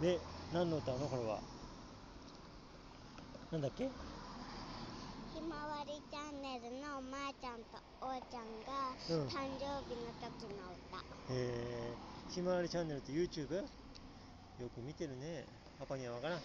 で何の歌のこれは？なんだっけ？ひまわりチャンネルのまーちゃんとおーちゃんがうん。誕生日の時の歌、えー、ひまわりチャンネルって YouTube? よく見てるね。パパにはわからん。